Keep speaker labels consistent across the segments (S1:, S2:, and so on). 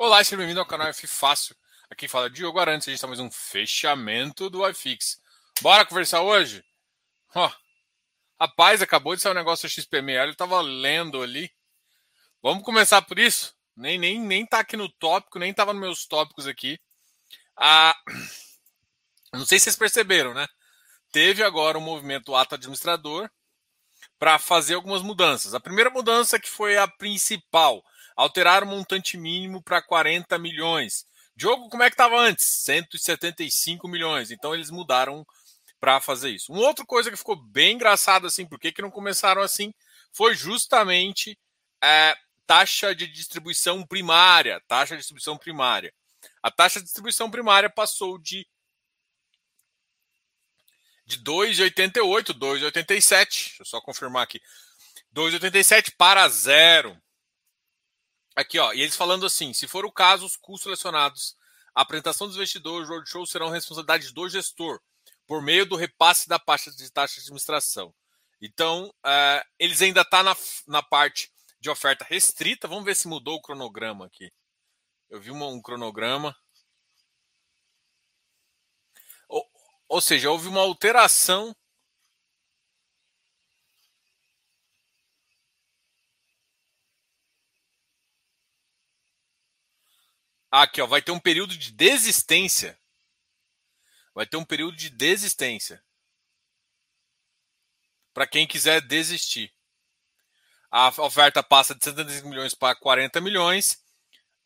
S1: Olá, seja bem-vindo ao canal F Fácil. Aqui fala Diogo Arantes, a gente está mais um fechamento do iFix. Bora conversar hoje? Ó, rapaz, acabou de sair um negócio XPML, eu tava lendo ali. Vamos começar por isso? Nem, nem, nem tá aqui no tópico, nem tava nos meus tópicos aqui. Ah, não sei se vocês perceberam, né? Teve agora um movimento do ato administrador para fazer algumas mudanças. A primeira mudança que foi a principal Alterar o montante mínimo para 40 milhões. Diogo, como é que estava antes? 175 milhões. Então eles mudaram para fazer isso. Uma outra coisa que ficou bem engraçada assim, por que, que não começaram assim? Foi justamente é, taxa de distribuição primária. Taxa de distribuição primária. A taxa de distribuição primária passou de de 2,88, 2,87. Deixa eu só confirmar aqui. 2,87 para zero. Aqui, ó, e eles falando assim: se for o caso, os custos selecionados, a apresentação dos investidores, o roadshow serão responsabilidade do gestor, por meio do repasse da taxa de taxa de administração. Então, uh, eles ainda estão tá na, na parte de oferta restrita. Vamos ver se mudou o cronograma aqui. Eu vi uma, um cronograma. Ou, ou seja, houve uma alteração Aqui, ó, vai ter um período de desistência. Vai ter um período de desistência. Para quem quiser desistir. A oferta passa de 75 milhões para 40 milhões.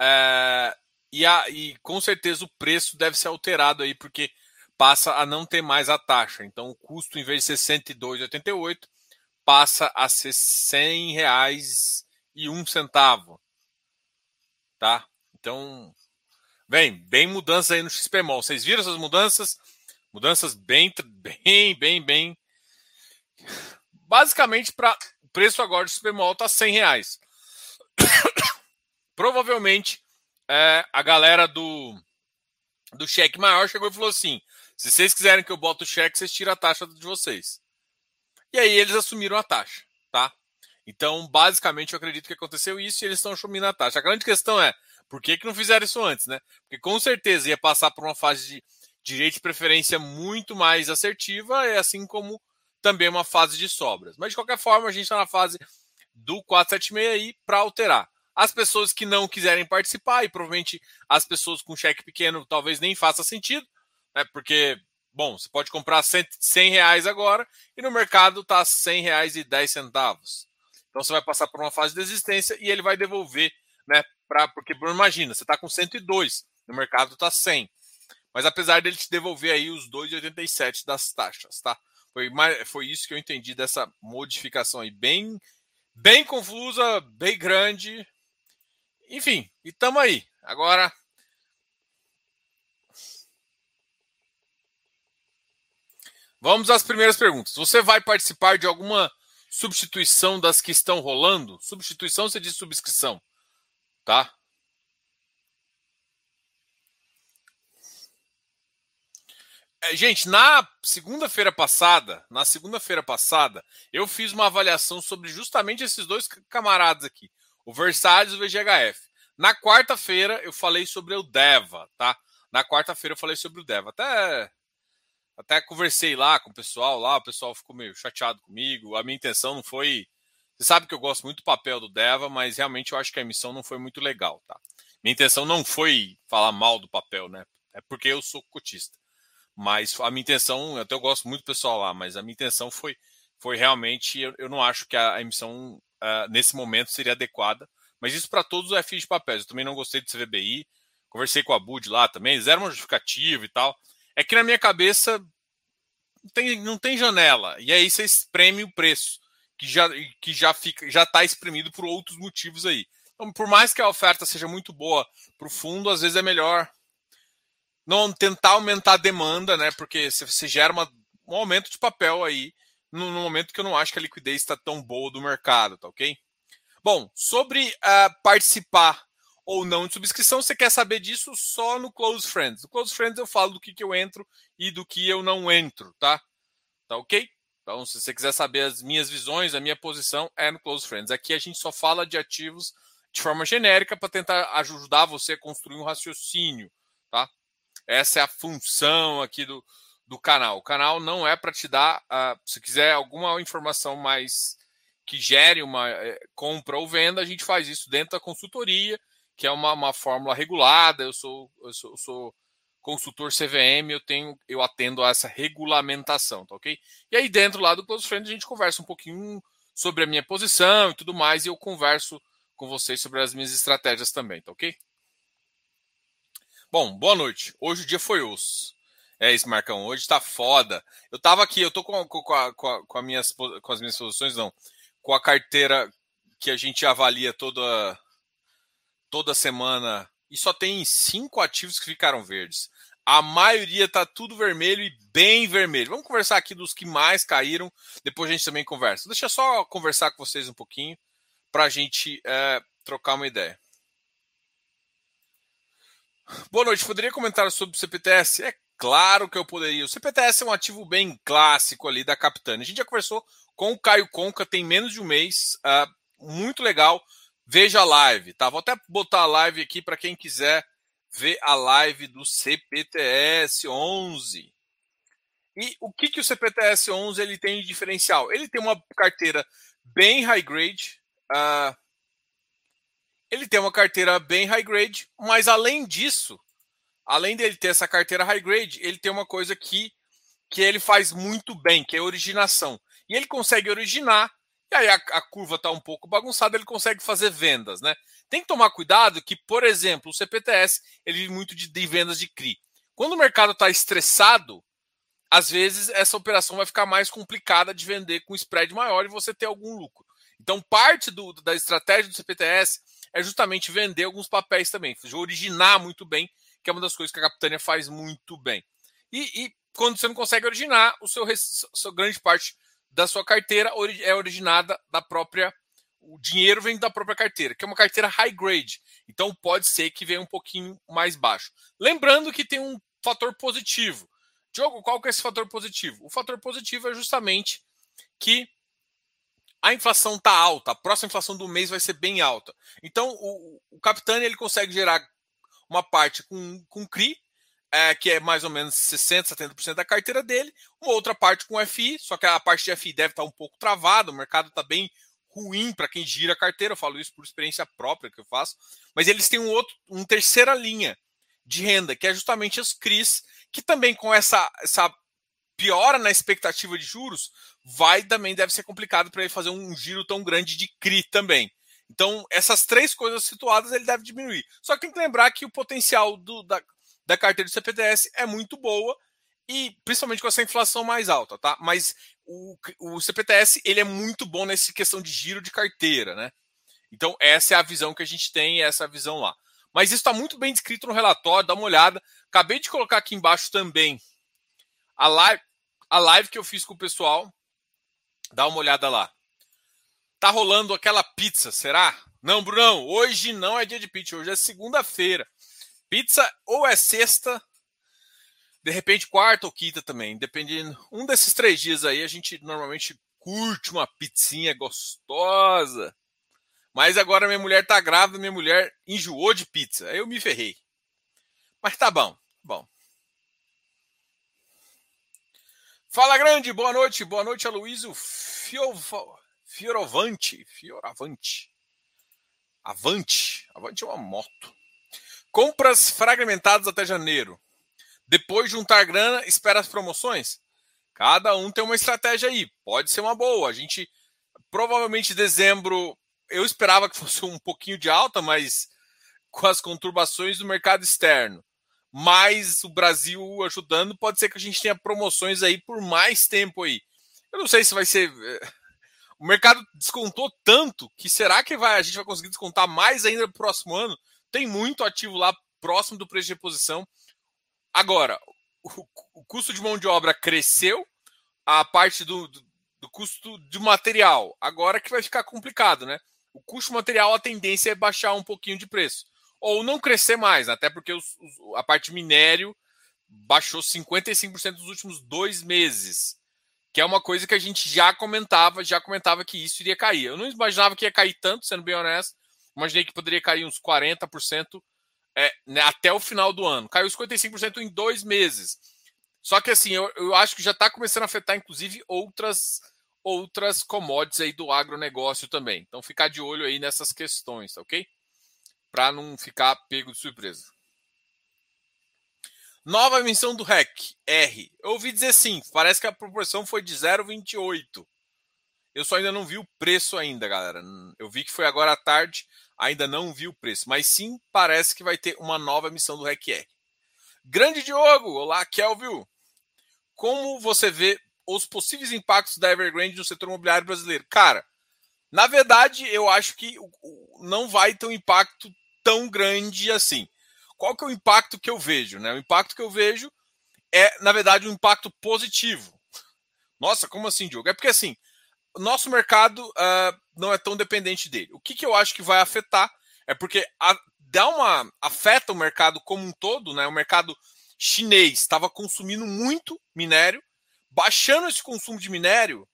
S1: É, e, a, e com certeza o preço deve ser alterado aí, porque passa a não ter mais a taxa. Então o custo, em vez de ser R$ 102,88, passa a ser 100 reais e um centavo. Tá? Então, bem, bem mudança aí no XPMOL. Vocês viram essas mudanças? Mudanças bem, bem, bem, bem. Basicamente, para o preço agora do XPMOL está 100 reais. Provavelmente, é, a galera do, do cheque maior chegou e falou assim: se vocês quiserem que eu bote o cheque, vocês tiram a taxa de vocês. E aí eles assumiram a taxa, tá? Então, basicamente, eu acredito que aconteceu isso e eles estão assumindo a taxa. A grande questão é: por que, que não fizeram isso antes, né? Porque com certeza ia passar por uma fase de direito de preferência muito mais assertiva, é assim como também uma fase de sobras. Mas de qualquer forma, a gente está na fase do 476 aí para alterar. As pessoas que não quiserem participar, e provavelmente as pessoas com cheque pequeno talvez nem faça sentido, né? Porque, bom, você pode comprar 100 reais agora e no mercado está 100 e 10 centavos. Então você vai passar por uma fase de desistência e ele vai devolver né, Pra, porque, imagina, você está com 102, no mercado está 100. Mas apesar dele te devolver aí os 2,87 das taxas, tá? Foi, foi isso que eu entendi dessa modificação aí, bem, bem confusa, bem grande. Enfim, e tamo aí. Agora. Vamos às primeiras perguntas. Você vai participar de alguma substituição das que estão rolando? Substituição você diz subscrição tá? É, gente, na segunda-feira passada, na segunda-feira passada, eu fiz uma avaliação sobre justamente esses dois camaradas aqui, o Versalhes e o VGHF. Na quarta-feira eu falei sobre o Deva, tá? Na quarta-feira eu falei sobre o Deva. Até até conversei lá com o pessoal lá, o pessoal ficou meio chateado comigo. A minha intenção não foi você sabe que eu gosto muito do papel do Deva, mas realmente eu acho que a emissão não foi muito legal, tá? Minha intenção não foi falar mal do papel, né? É porque eu sou cotista. Mas a minha intenção, eu até gosto muito do pessoal lá, mas a minha intenção foi, foi realmente, eu, eu não acho que a, a emissão uh, nesse momento seria adequada. Mas isso para todos os FIs de papéis. Eu também não gostei do CVBI. Conversei com a Bud lá também, zero justificativo e tal. É que na minha cabeça não tem, não tem janela. E aí você espreme o preço que já, que já fica já está exprimido por outros motivos aí. Então, por mais que a oferta seja muito boa para o fundo, às vezes é melhor não tentar aumentar a demanda, né? Porque você gera uma, um aumento de papel aí no, no, momento que eu não acho que a liquidez está tão boa do mercado, tá ok? Bom, sobre uh, participar ou não de subscrição, você quer saber disso só no Close Friends. No Close Friends eu falo do que, que eu entro e do que eu não entro, tá? Tá ok? Então, se você quiser saber as minhas visões, a minha posição é no Close Friends. Aqui a gente só fala de ativos de forma genérica para tentar ajudar você a construir um raciocínio, tá? Essa é a função aqui do, do canal. O canal não é para te dar, uh, se quiser alguma informação mais que gere uma é, compra ou venda, a gente faz isso dentro da consultoria, que é uma, uma fórmula regulada. Eu sou, eu sou, eu sou consultor CVM, eu tenho, eu atendo a essa regulamentação, tá ok? E aí dentro lá do Close Friend a gente conversa um pouquinho sobre a minha posição e tudo mais, e eu converso com vocês sobre as minhas estratégias também, tá ok? Bom, boa noite. Hoje o dia foi osso. É isso, Marcão. Hoje tá foda. Eu tava aqui, eu tô com, com, com, a, com, a minhas, com as minhas posições, não. Com a carteira que a gente avalia toda, toda semana. E só tem cinco ativos que ficaram verdes. A maioria tá tudo vermelho e bem vermelho. Vamos conversar aqui dos que mais caíram. Depois a gente também conversa. Deixa só conversar com vocês um pouquinho para a gente é, trocar uma ideia. Boa noite. Poderia comentar sobre o CPTS? É claro que eu poderia. O CPTS é um ativo bem clássico ali da Capitânia. A gente já conversou com o Caio Conca tem menos de um mês. Uh, muito legal. Veja a live, tá? Vou até botar a live aqui para quem quiser ver a live do CPTS 11. E o que, que o CPTS 11 ele tem de diferencial? Ele tem uma carteira bem high grade, Uh, ele tem uma carteira bem high grade, mas além disso, além dele ter essa carteira high grade, ele tem uma coisa que, que ele faz muito bem, que é originação. E ele consegue originar, e aí a, a curva está um pouco bagunçada, ele consegue fazer vendas, né? Tem que tomar cuidado que, por exemplo, o CPTS ele vive muito de, de vendas de CRI. Quando o mercado está estressado, às vezes essa operação vai ficar mais complicada de vender com spread maior e você ter algum lucro. Então, parte do, da estratégia do CPTS é justamente vender alguns papéis também, originar muito bem, que é uma das coisas que a Capitânia faz muito bem. E, e quando você não consegue originar, o seu, seu grande parte da sua carteira é originada da própria. O dinheiro vem da própria carteira, que é uma carteira high grade. Então pode ser que venha um pouquinho mais baixo. Lembrando que tem um fator positivo. Diogo, qual que é esse fator positivo? O fator positivo é justamente que a inflação está alta, a próxima inflação do mês vai ser bem alta. Então, o, o Capitânia ele consegue gerar uma parte com, com CRI, é, que é mais ou menos 60%, 70% da carteira dele, uma outra parte com FI, só que a parte de FI deve estar tá um pouco travada, o mercado está bem ruim para quem gira a carteira, eu falo isso por experiência própria que eu faço, mas eles têm um outro, uma terceira linha de renda, que é justamente os CRIs, que também com essa, essa piora na expectativa de juros, vai também deve ser complicado para ele fazer um giro tão grande de CRI também. Então, essas três coisas situadas ele deve diminuir. Só que tem que lembrar que o potencial do, da, da carteira do CPTS é muito boa e principalmente com essa inflação mais alta, tá? Mas o, o CPTS ele é muito bom nessa questão de giro de carteira, né? Então, essa é a visão que a gente tem, essa é a visão lá. Mas isso está muito bem descrito no relatório, dá uma olhada. Acabei de colocar aqui embaixo também a live, a live que eu fiz com o pessoal Dá uma olhada lá. Tá rolando aquela pizza, será? Não, Brunão, hoje não é dia de pizza, hoje é segunda-feira. Pizza ou é sexta, de repente quarta ou quinta também, dependendo. Um desses três dias aí a gente normalmente curte uma pizzinha gostosa. Mas agora minha mulher tá grávida, minha mulher enjoou de pizza. Aí eu me ferrei. Mas tá bom, bom. Fala grande, boa noite, boa noite, Aloysio Fioravante, Fioravante, Avante, Avante é uma moto. Compras fragmentadas até janeiro. Depois juntar grana, espera as promoções. Cada um tem uma estratégia aí, pode ser uma boa. A gente provavelmente dezembro eu esperava que fosse um pouquinho de alta, mas com as conturbações do mercado externo mais o Brasil ajudando, pode ser que a gente tenha promoções aí por mais tempo aí. Eu não sei se vai ser. Eh, o mercado descontou tanto que será que vai, a gente vai conseguir descontar mais ainda no próximo ano? Tem muito ativo lá próximo do preço de reposição. Agora, o, o custo de mão de obra cresceu, a parte do, do, do custo de material. Agora que vai ficar complicado, né? O custo material, a tendência é baixar um pouquinho de preço ou não crescer mais, até porque os, os, a parte minério baixou 55% nos últimos dois meses, que é uma coisa que a gente já comentava, já comentava que isso iria cair. Eu não imaginava que ia cair tanto, sendo bem honesto. imaginei que poderia cair uns 40% é, né, até o final do ano. Caiu 55% em dois meses. Só que assim, eu, eu acho que já está começando a afetar, inclusive, outras outras commodities aí do agronegócio também. Então, ficar de olho aí nessas questões, ok? Para não ficar pego de surpresa. Nova emissão do REC, R. Eu ouvi dizer sim, parece que a proporção foi de 0,28. Eu só ainda não vi o preço ainda, galera. Eu vi que foi agora à tarde, ainda não vi o preço. Mas sim, parece que vai ter uma nova emissão do REC. Grande Diogo! Olá, Kelvin! Como você vê os possíveis impactos da Evergrande no setor imobiliário brasileiro? Cara, na verdade, eu acho que não vai ter um impacto tão grande assim qual que é o impacto que eu vejo? Né? O impacto que eu vejo é, na verdade, um impacto positivo. Nossa, como assim, Diogo? É porque assim, nosso mercado uh, não é tão dependente dele. O que, que eu acho que vai afetar é porque a, dá uma afeta o mercado como um todo, né? O mercado chinês estava consumindo muito minério, baixando esse consumo de minério,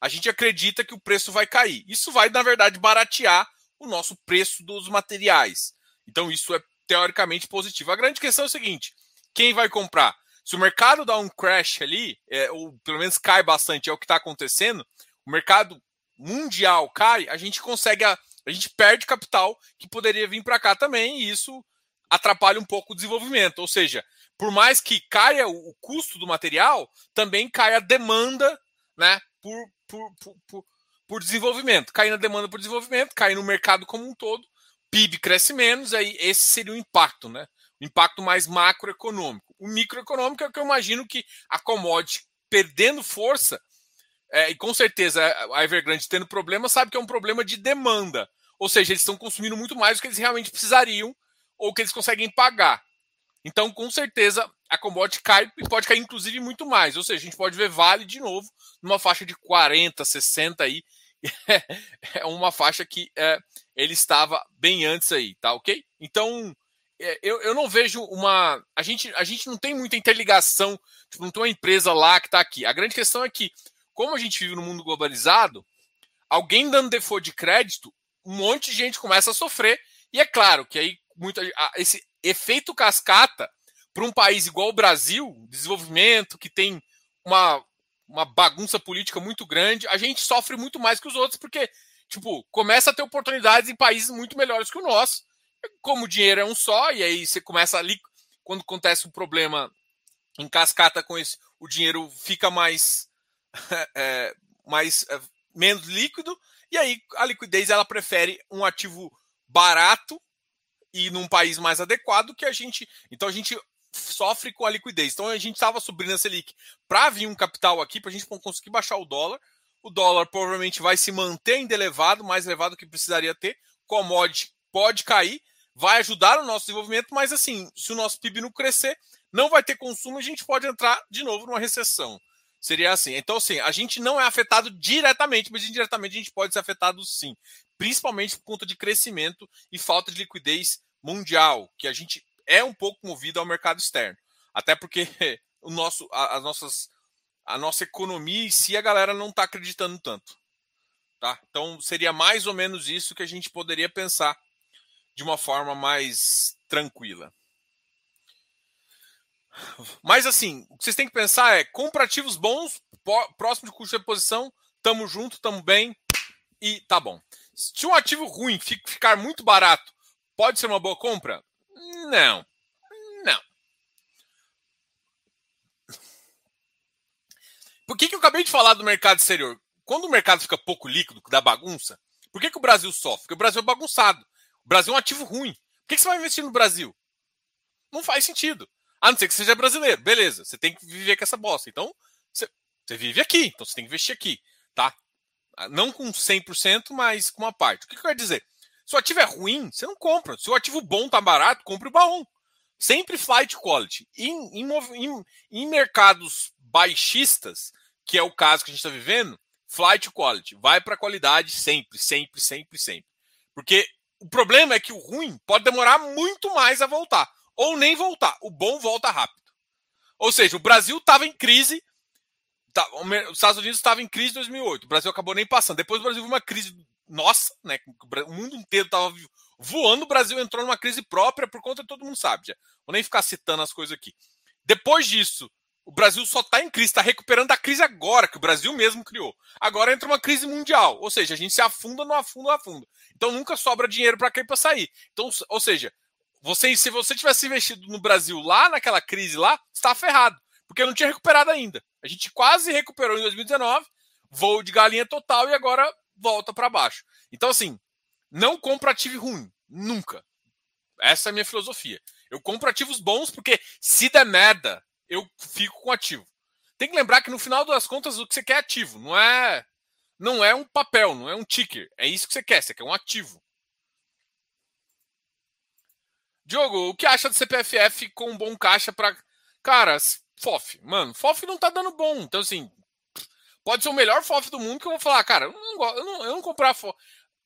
S1: a gente acredita que o preço vai cair. Isso vai, na verdade, baratear o nosso preço dos materiais. Então, isso é teoricamente positivo. A grande questão é o seguinte: quem vai comprar? Se o mercado dá um crash ali, é, ou pelo menos cai bastante, é o que está acontecendo, o mercado mundial cai, a gente consegue, a, a gente perde capital que poderia vir para cá também, e isso atrapalha um pouco o desenvolvimento. Ou seja, por mais que caia o, o custo do material, também cai a demanda né, por, por, por, por, desenvolvimento. Cai na demanda por desenvolvimento, cai no mercado como um todo, PIB cresce menos, aí esse seria o impacto, né? O impacto mais macroeconômico. O microeconômico é que eu imagino que a commodity perdendo força, é, e com certeza a Evergrande tendo problema, sabe que é um problema de demanda. Ou seja, eles estão consumindo muito mais do que eles realmente precisariam ou que eles conseguem pagar. Então, com certeza, a commodity cai e pode cair, inclusive, muito mais. Ou seja, a gente pode ver Vale de novo numa faixa de 40, 60 aí. é uma faixa que é, ele estava bem antes aí, tá ok? Então, é, eu, eu não vejo uma. A gente, a gente não tem muita interligação, tipo, não tem uma empresa lá que está aqui. A grande questão é que, como a gente vive no mundo globalizado, alguém dando default de crédito, um monte de gente começa a sofrer. E é claro que aí muita, esse efeito cascata para um país igual o Brasil, desenvolvimento, que tem uma, uma bagunça política muito grande, a gente sofre muito mais que os outros, porque tipo, começa a ter oportunidades em países muito melhores que o nosso. Como o dinheiro é um só, e aí você começa ali, quando acontece um problema em cascata com isso, o dinheiro fica mais, é, mais é, menos líquido, e aí a liquidez ela prefere um ativo barato e num país mais adequado que a gente. Então a gente sofre com a liquidez. Então a gente estava subindo a Selic para vir um capital aqui, para a gente conseguir baixar o dólar o dólar provavelmente vai se manter ainda elevado, mais elevado que precisaria ter. Commodity pode cair, vai ajudar o nosso desenvolvimento, mas assim, se o nosso PIB não crescer, não vai ter consumo, a gente pode entrar de novo numa recessão. Seria assim. Então, assim, a gente não é afetado diretamente, mas indiretamente a gente pode ser afetado sim. Principalmente por conta de crescimento e falta de liquidez mundial, que a gente é um pouco movido ao mercado externo. Até porque o nosso, as nossas a nossa economia em si a galera não está acreditando tanto. Tá? Então seria mais ou menos isso que a gente poderia pensar de uma forma mais tranquila. Mas assim, o que vocês têm que pensar é comparativos bons, próximo de custo de reposição, tamo junto, tamo bem e tá bom. Se um ativo ruim ficar muito barato, pode ser uma boa compra? Não. Por que, que eu acabei de falar do mercado exterior? Quando o mercado fica pouco líquido, da bagunça, por que, que o Brasil sofre? Porque o Brasil é bagunçado. O Brasil é um ativo ruim. Por que, que você vai investir no Brasil? Não faz sentido. A não ser que seja brasileiro. Beleza, você tem que viver com essa bosta. Então, você, você vive aqui. Então, você tem que investir aqui. Tá? Não com 100%, mas com uma parte. O que, que quer dizer? Se o ativo é ruim, você não compra. Se o ativo bom tá barato, compre o bom. Sempre flight quality. Em, em, em, mercados baixistas, que é o caso que a gente está vivendo, flight quality. Vai para qualidade sempre, sempre, sempre, sempre. Porque o problema é que o ruim pode demorar muito mais a voltar. Ou nem voltar. O bom volta rápido. Ou seja, o Brasil estava em crise. Tá, os Estados Unidos estava em crise em 2008. O Brasil acabou nem passando. Depois o Brasil viu uma crise nossa, né? O mundo inteiro estava voando, o Brasil entrou numa crise própria por conta de todo mundo sabe. Já. Vou nem ficar citando as coisas aqui. Depois disso, o Brasil só está em crise, está recuperando da crise agora, que o Brasil mesmo criou. Agora entra uma crise mundial, ou seja, a gente se afunda, não afunda, não afunda. Então nunca sobra dinheiro para quem para sair. Então, ou seja, você, se você tivesse investido no Brasil lá naquela crise lá, está ferrado, porque não tinha recuperado ainda. A gente quase recuperou em 2019, voo de galinha total e agora volta para baixo. Então assim, não compra ativo ruim, nunca. Essa é a minha filosofia. Eu compro ativos bons porque se der merda, eu fico com ativo. Tem que lembrar que no final das contas o que você quer é ativo, não é não é um papel, não é um ticker. É isso que você quer, você quer um ativo. Diogo, o que acha do CPFF com um bom caixa para. Cara, FOF, mano, FOF não tá dando bom. Então, assim, pode ser o melhor FOF do mundo que eu vou falar, cara, eu não, eu não, eu não comprar FOF.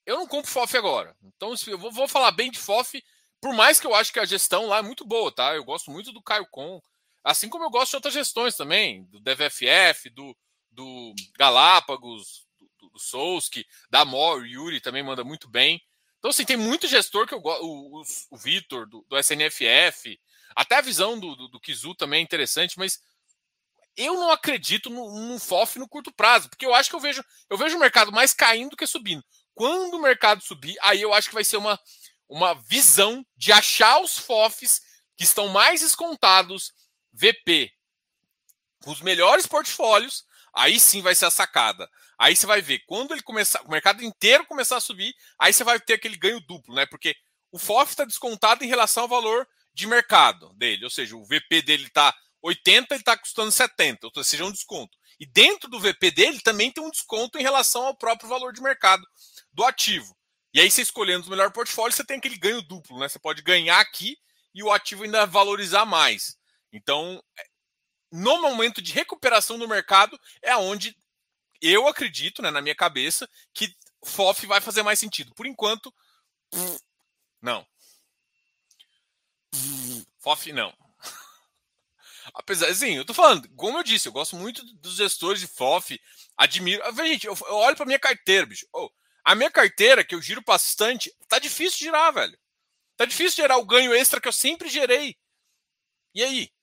S1: Eu não compro FOF agora. Então, eu vou, vou falar bem de FOF, por mais que eu acho que a gestão lá é muito boa, tá? Eu gosto muito do Caio Com. Assim como eu gosto de outras gestões também, do DVFF, do, do Galápagos, do, do, do Souski, da Amor, o Yuri também manda muito bem. Então, assim, tem muito gestor que eu gosto. O, o, Vitor, do, do, SNFF, até a visão do, do, do Kizu também é interessante, mas eu não acredito no, no FOF no curto prazo, porque eu acho que eu vejo, eu vejo o mercado mais caindo do que subindo. Quando o mercado subir, aí eu acho que vai ser uma, uma visão de achar os FOFs que estão mais descontados, VP, com os melhores portfólios, aí sim vai ser a sacada. Aí você vai ver, quando ele começar, o mercado inteiro começar a subir, aí você vai ter aquele ganho duplo, né? Porque o FOF está descontado em relação ao valor de mercado dele, ou seja, o VP dele está 80, ele está custando 70, ou seja, um desconto. E dentro do VP dele também tem um desconto em relação ao próprio valor de mercado do ativo. E aí, você escolhendo o melhor portfólio, você tem aquele ganho duplo, né? Você pode ganhar aqui e o ativo ainda valorizar mais. Então, no momento de recuperação do mercado, é onde eu acredito, né, na minha cabeça, que FOF vai fazer mais sentido. Por enquanto, não. FOF não. Apesar, assim, eu tô falando, como eu disse, eu gosto muito dos gestores de FOF, admiro. Gente, eu, eu olho pra minha carteira, bicho. Oh, a minha carteira, que eu giro bastante, tá difícil girar, velho. Tá difícil gerar o ganho extra que eu sempre gerei. E aí?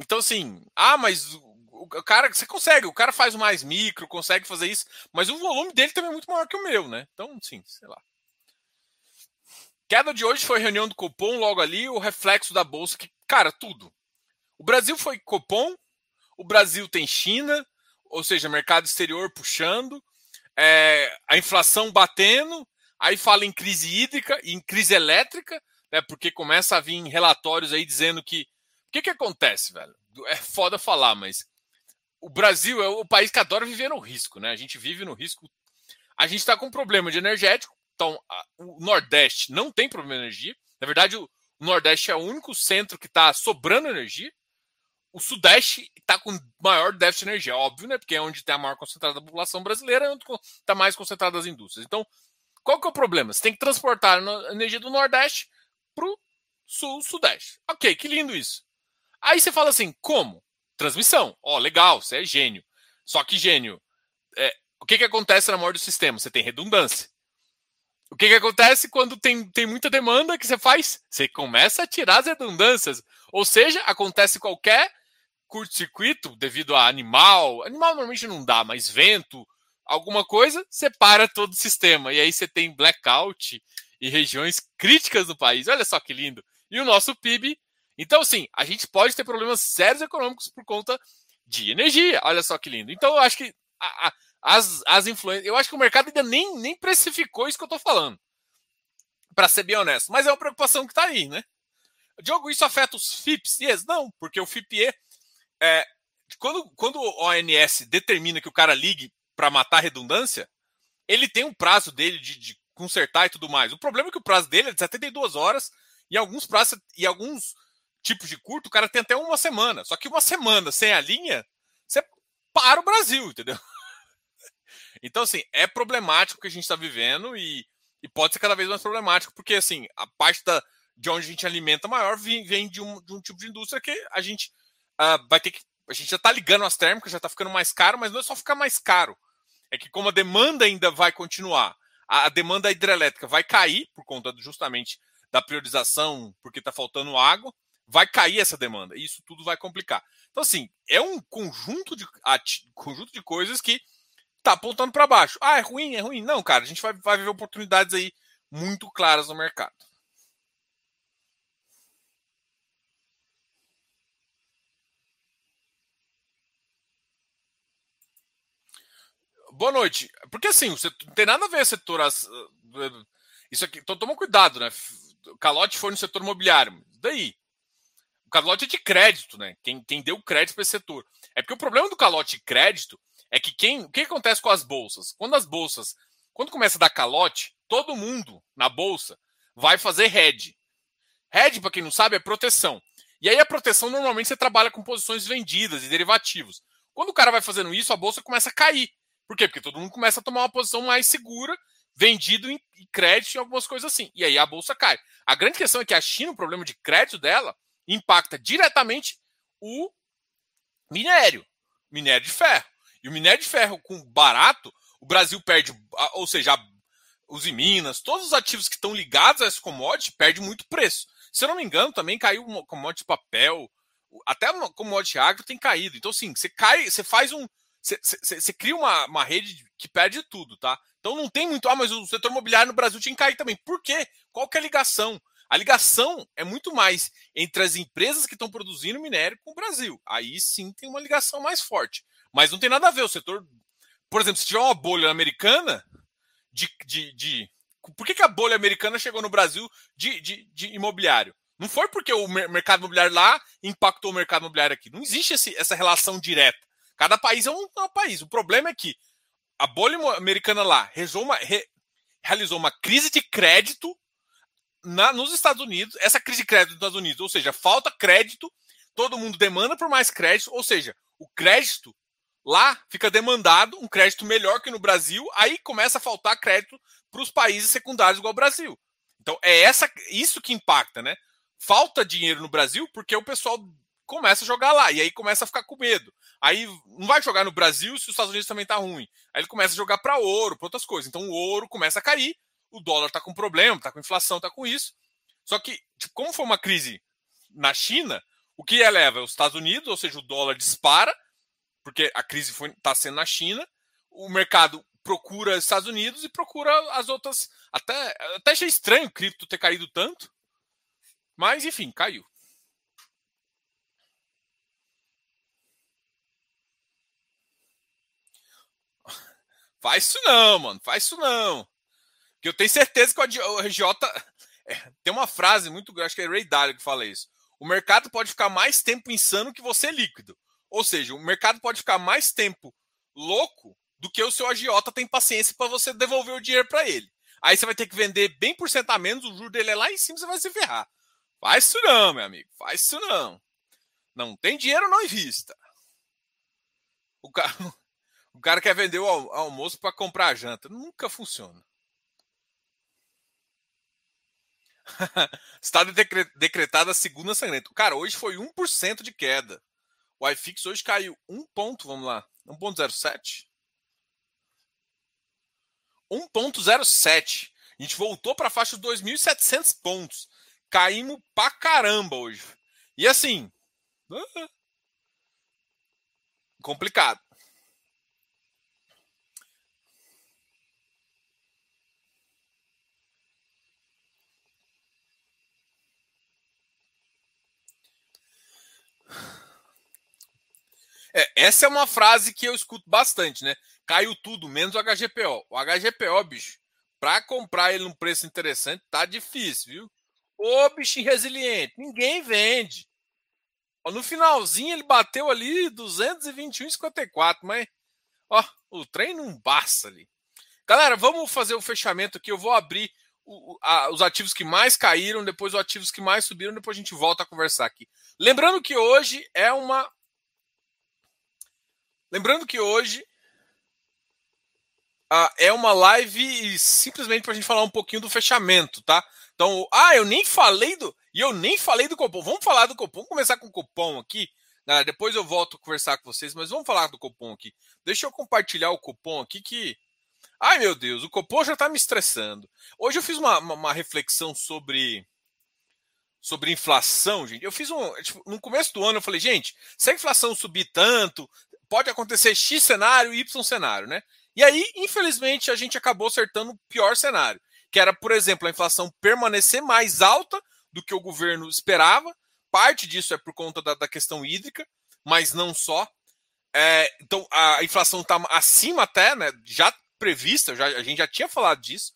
S1: Então, assim, ah, mas o cara, você consegue, o cara faz mais micro, consegue fazer isso, mas o volume dele também é muito maior que o meu, né? Então, sim, sei lá. Queda de hoje foi reunião do Copom, logo ali, o reflexo da bolsa, que, cara, tudo. O Brasil foi Copom, o Brasil tem China, ou seja, mercado exterior puxando, é, a inflação batendo, aí fala em crise hídrica e em crise elétrica, né? Porque começa a vir relatórios aí dizendo que. O que, que acontece, velho? É foda falar, mas o Brasil é o país que adora viver no risco, né? A gente vive no risco. A gente está com um problema de energético. Então, a, o Nordeste não tem problema de energia. Na verdade, o, Nordeste é o único centro que está sobrando energia. O Sudeste está com maior déficit de energia, óbvio, né? Porque é onde tem a maior concentração da população brasileira, é onde está mais concentrada as indústrias. Então, qual que é o problema? Você tem que transportar a energia do Nordeste para o Sul, Sudeste. Ok, que lindo isso. Aí você fala assim, como? transmissão. Ó, oh, legal, você é gênio. Só que gênio, é, o que, que acontece na maior do sistema? Você tem redundância. O que, que acontece quando tem, tem muita demanda que você faz? Você começa a tirar as redundâncias. Ou seja, acontece qualquer curto-circuito devido a animal. Animal normalmente não dá, mas vento, alguma coisa, separa todo o sistema. E aí você tem blackout e regiões críticas do país. Olha só que lindo. E o nosso PIB então, assim, a gente pode ter problemas sérios econômicos por conta de energia. Olha só que lindo. Então, eu acho que a, a, as, as influências. Eu acho que o mercado ainda nem, nem precificou isso que eu estou falando. Para ser bem honesto. Mas é uma preocupação que está aí, né? Diogo, isso afeta os FIPS? Yes, não, porque o FIPE. É, quando, quando o ONS determina que o cara ligue para matar a redundância, ele tem um prazo dele de, de, consertar e tudo mais. O problema é que o prazo dele é de 72 horas e alguns prazos e alguns tipos de curto, o cara tem até uma semana. Só que uma semana sem a linha, você para o Brasil, entendeu? Então, assim, é problemático o que a gente está vivendo e, e, pode ser cada vez mais problemático, porque, assim, a parte da, de onde a gente alimenta maior vem, vem de, um, de, um, tipo de indústria que a gente uh, vai ter que. A gente já está ligando as térmicas, já está ficando mais caro, mas não é só ficar mais caro. é que como a demanda ainda vai continuar, a, a demanda hidrelétrica vai cair por conta justamente da priorização, porque está faltando água, vai cair essa demanda. E isso tudo vai complicar. Então, assim, é um conjunto de, conjunto de coisas que está apontando para baixo. Ah, é ruim, é ruim. Não, cara, a gente vai, vai viver oportunidades aí muito claras no mercado. Boa noite. Porque assim, não tem nada a ver setor. Isso aqui, então toma cuidado, né? Calote foi no setor imobiliário. Daí. O calote é de crédito, né? Quem, quem deu crédito para esse setor. É porque o problema do calote de crédito é que quem. O que acontece com as bolsas? Quando as bolsas. Quando começa a dar calote, todo mundo na bolsa vai fazer hedge. Hedge, para quem não sabe, é proteção. E aí a proteção normalmente você trabalha com posições vendidas e derivativos. Quando o cara vai fazendo isso, a bolsa começa a cair. Por quê? Porque todo mundo começa a tomar uma posição mais segura, vendido em crédito e algumas coisas assim. E aí a bolsa cai. A grande questão é que a China, o problema de crédito dela, impacta diretamente o minério, minério de ferro. E o minério de ferro com barato, o Brasil perde, ou seja, os Minas, todos os ativos que estão ligados a esse commodity perde muito preço. Se eu não me engano, também caiu o commodity papel, até o commodity agro tem caído. Então, assim, você cai, você faz um, você cria uma, uma rede que perde tudo, tá? Então não tem muito. Ah, mas o setor imobiliário no Brasil tinha que cair também. Por quê? Qual que é a ligação? A ligação é muito mais entre as empresas que estão produzindo minério com o Brasil. Aí sim tem uma ligação mais forte. Mas não tem nada a ver. O setor. Por exemplo, se tiver uma bolha americana de. de, de... Por que, que a bolha americana chegou no Brasil de, de, de imobiliário? Não foi porque o mercado imobiliário lá impactou o mercado imobiliário aqui. Não existe esse, essa relação direta. Cada país é um, é um país. O problema é que a bolha americana lá uma, re, realizou uma crise de crédito na, nos Estados Unidos. Essa crise de crédito nos Estados Unidos, ou seja, falta crédito, todo mundo demanda por mais crédito, ou seja, o crédito lá fica demandado, um crédito melhor que no Brasil, aí começa a faltar crédito para os países secundários igual ao Brasil. Então é essa, isso que impacta, né? Falta dinheiro no Brasil porque o pessoal começa a jogar lá. E aí começa a ficar com medo. Aí não vai jogar no Brasil se os Estados Unidos também tá ruim. Aí ele começa a jogar para ouro, para outras coisas. Então o ouro começa a cair, o dólar tá com problema, tá com inflação, tá com isso. Só que, tipo, como foi uma crise na China, o que eleva é os Estados Unidos, ou seja, o dólar dispara, porque a crise está sendo na China, o mercado procura os Estados Unidos e procura as outras. Até, até achei estranho o cripto ter caído tanto, mas enfim, caiu. Faz isso não, mano. Faz isso não. Porque eu tenho certeza que o RJ. É, tem uma frase muito. Acho que é Ray Dalio que fala isso. O mercado pode ficar mais tempo insano que você líquido. Ou seja, o mercado pode ficar mais tempo louco do que o seu agiota tem paciência para você devolver o dinheiro para ele. Aí você vai ter que vender bem por cento a menos, o juro dele é lá em cima, você vai se ferrar. Faz isso não, meu amigo. Faz isso não. Não tem dinheiro, não invista. O cara, o cara quer vender o almoço para comprar a janta. Nunca funciona. Está decretada a segunda sangrenta. Cara, hoje foi 1% de queda. O iFix hoje caiu 1 ponto, vamos lá. 1.07. 1.07. A gente voltou para a faixa dos 2.700 pontos. Caímos pra caramba hoje. E assim, complicado. É, essa é uma frase que eu escuto bastante, né? Caiu tudo, menos o HGPO. O HGPO, bicho, para comprar ele num preço interessante, tá difícil, viu? Ô, bichinho resiliente, ninguém vende. No finalzinho ele bateu ali 221,54, mas ó, o trem não basta ali. Galera, vamos fazer o fechamento aqui. Eu vou abrir o, a, os ativos que mais caíram, depois os ativos que mais subiram, depois a gente volta a conversar aqui. Lembrando que hoje é uma Lembrando que hoje ah, é uma live simplesmente para a gente falar um pouquinho do fechamento, tá? Então, ah, eu nem falei do. E eu nem falei do cupom. Vamos falar do cupom. Vamos começar com o cupom aqui. Galera, depois eu volto a conversar com vocês, mas vamos falar do cupom aqui. Deixa eu compartilhar o cupom aqui que. Ai meu Deus, o cupom já está me estressando. Hoje eu fiz uma, uma, uma, reflexão sobre sobre inflação, gente. Eu fiz um. Tipo, no começo do ano eu falei, gente, se a inflação subir tanto, pode acontecer X cenário e Y cenário, né? E aí, infelizmente, a gente acabou acertando o pior cenário, que era, por exemplo, a inflação permanecer mais alta do que o governo esperava. Parte disso é por conta da, da questão hídrica, mas não só. É, então, a inflação está acima até, né? Já prevista, já, a gente já tinha falado disso.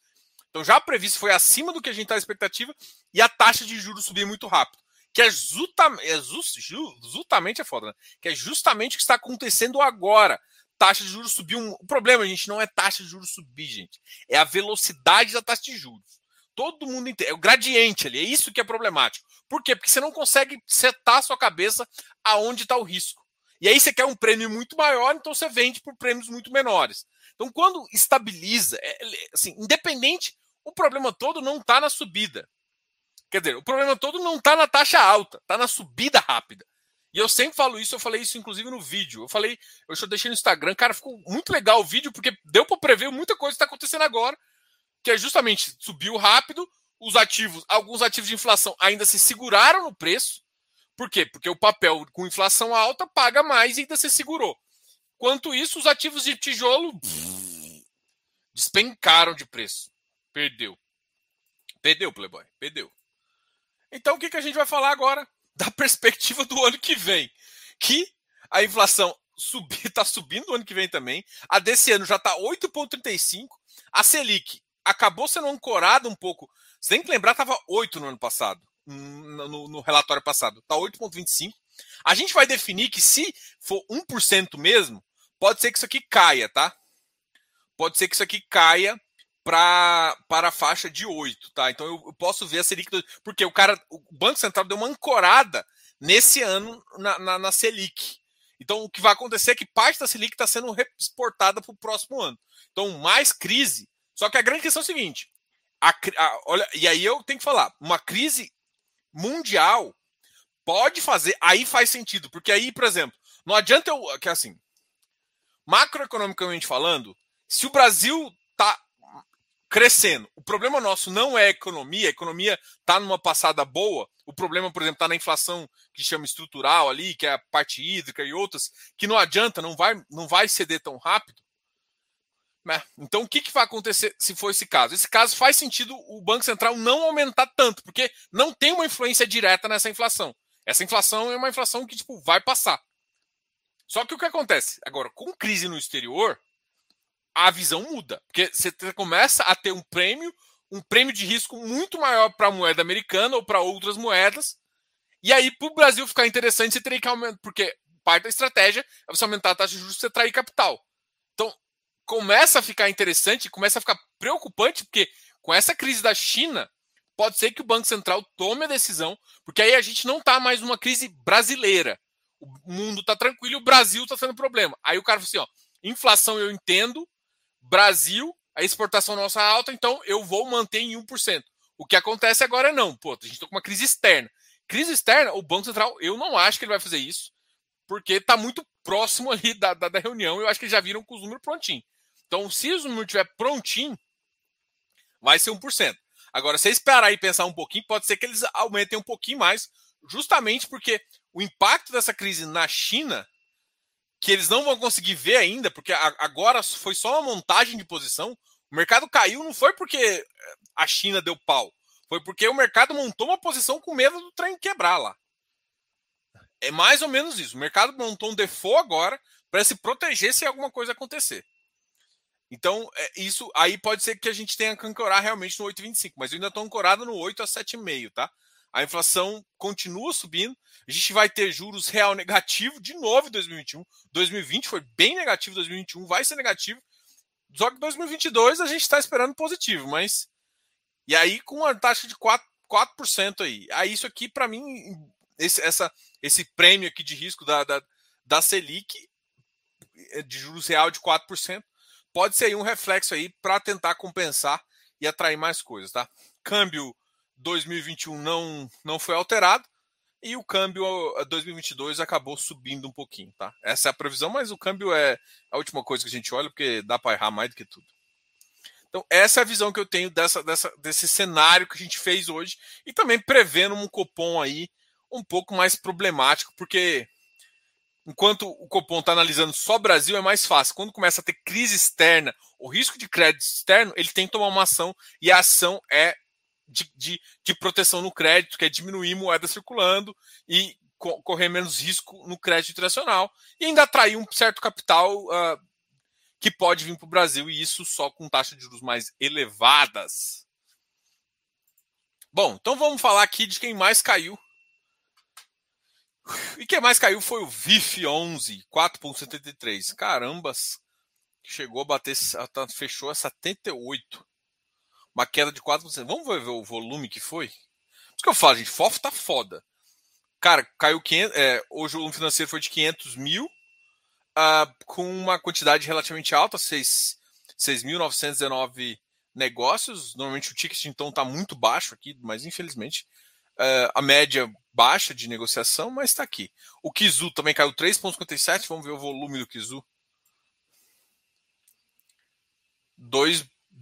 S1: Então, já previsto, foi acima do que a gente está expectativa, e a taxa de juros subir muito rápido. Que é, justamente, é just, justamente é foda, né? Que é justamente o que está acontecendo agora. Taxa de juros subiu. Um... O problema, gente, não é taxa de juros subir, gente. É a velocidade da taxa de juros. Todo mundo entende. É o gradiente ali. É isso que é problemático. Por quê? Porque você não consegue setar a sua cabeça aonde está o risco. E aí você quer um prêmio muito maior, então você vende por prêmios muito menores. Então, quando estabiliza, é, assim, independente o problema todo não está na subida. Quer dizer, o problema todo não está na taxa alta, está na subida rápida. E eu sempre falo isso, eu falei isso inclusive no vídeo. Eu falei, eu deixei no Instagram, cara, ficou muito legal o vídeo, porque deu para prever muita coisa que está acontecendo agora, que é justamente subiu rápido, os ativos, alguns ativos de inflação ainda se seguraram no preço. Por quê? Porque o papel com inflação alta paga mais e ainda se segurou. Quanto isso, os ativos de tijolo despencaram de preço. Perdeu. Perdeu, Playboy. Perdeu. Então, o que, que a gente vai falar agora? Da perspectiva do ano que vem. Que a inflação está subindo no ano que vem também. A desse ano já está 8,35. A Selic acabou sendo ancorada um pouco. Você tem que lembrar, estava 8 no ano passado. No, no relatório passado. Está 8,25. A gente vai definir que se for 1% mesmo, pode ser que isso aqui caia, tá? Pode ser que isso aqui caia pra, para a faixa de 8, tá? Então eu, posso ver a Selic, porque o cara, o Banco Central deu uma ancorada nesse ano na, na, na Selic. Então o que vai acontecer é que parte da Selic está sendo exportada para o próximo ano. Então mais crise. Só que a grande questão é o seguinte: a, a, olha, e aí eu tenho que falar, uma crise mundial pode fazer, aí faz sentido, porque aí, por exemplo, não adianta eu, que assim, macroeconomicamente falando, se o Brasil tá crescendo. O problema nosso não é a economia, a economia está numa passada boa. O problema, por exemplo, está na inflação que chama estrutural ali, que é a parte hídrica e outras, que não adianta, não vai, não vai ceder tão rápido. Né? Então, o que, que vai acontecer se for esse caso? Esse caso faz sentido o Banco Central não aumentar tanto, porque não tem uma influência direta nessa inflação. Essa inflação é uma inflação que tipo, vai passar. Só que o que acontece? Agora, com crise no exterior, a visão muda. Porque você começa a ter um prêmio, um prêmio de risco muito maior para a moeda americana ou para outras moedas. E aí, para o Brasil ficar interessante, você teria que aumentar, porque parte da estratégia é você aumentar a taxa de juros você atrair capital. Então, começa a ficar interessante, começa a ficar preocupante, porque com essa crise da China, pode ser que o Banco Central tome a decisão, porque aí a gente não está mais numa crise brasileira. O mundo está tranquilo o Brasil está sendo problema. Aí o cara fala assim: ó, inflação eu entendo, Brasil, a exportação nossa é alta, então eu vou manter em 1%. O que acontece agora é não, pô, a gente está com uma crise externa. Crise externa, o Banco Central, eu não acho que ele vai fazer isso, porque está muito próximo ali da, da, da, reunião, eu acho que eles já viram com os números prontinhos. Então, se os números estiver prontinho, vai ser 1%. Agora, se esperar e pensar um pouquinho, pode ser que eles aumentem um pouquinho mais, justamente porque o impacto dessa crise na China que eles não vão conseguir ver ainda, porque agora foi só uma montagem de posição. O mercado caiu não foi porque eh, a China deu pau, foi porque o mercado montou uma posição com medo do trem quebrar lá. É mais ou menos isso. O mercado montou um default agora para se proteger se alguma coisa acontecer. Então, é, isso aí pode ser que a gente tenha que ancorar realmente no 8,25, mas eu ainda estou ancorado no 8 a 7,5, tá? A inflação continua subindo. A gente vai ter juros real negativo de novo em 2021. 2020 foi bem negativo, 2021 vai ser negativo. Só que 2022 a gente está esperando positivo, mas. E aí com a taxa de 4%, 4% aí. Aí isso aqui, para mim, esse, essa, esse prêmio aqui de risco da, da, da Selic, é, de juros real de 4%, pode ser um reflexo aí para tentar compensar e atrair mais coisas, tá? Câmbio 2021 não, não foi alterado. e o câmbio 2022 acabou subindo um pouquinho, tá? Essa é a previsão, mas o câmbio é a última coisa que a gente olha, porque dá para errar mais do que tudo. Então, essa é a visão que eu tenho dessa, dessa, desse cenário que a gente fez hoje e também prevendo um cupom aí um pouco mais problemático, porque enquanto o Copom está analisando só Brasil, é mais fácil. Quando começa a ter crise externa, o risco de crédito externo, ele tem que tomar uma ação e a ação é de, de, de proteção no crédito, que é diminuir moeda circulando e co correr menos risco no crédito internacional e ainda atrair um certo capital uh, que pode vir para o Brasil e isso só com taxas de juros mais elevadas. Bom, então vamos falar aqui de quem mais caiu e quem mais caiu foi o VIF 11, 4,73. Carambas, chegou a bater, tá, fechou a 78. Uma queda de 4%. Vamos ver o volume que foi? Isso que eu falo, gente, FOF tá foda. Cara, caiu 500, é, hoje o volume financeiro foi de 500 mil, uh, com uma quantidade relativamente alta, 6.919 negócios. Normalmente o ticket então tá muito baixo aqui, mas infelizmente uh, a média baixa de negociação, mas está aqui. O Kizu também caiu 3,57. Vamos ver o volume do Kizu.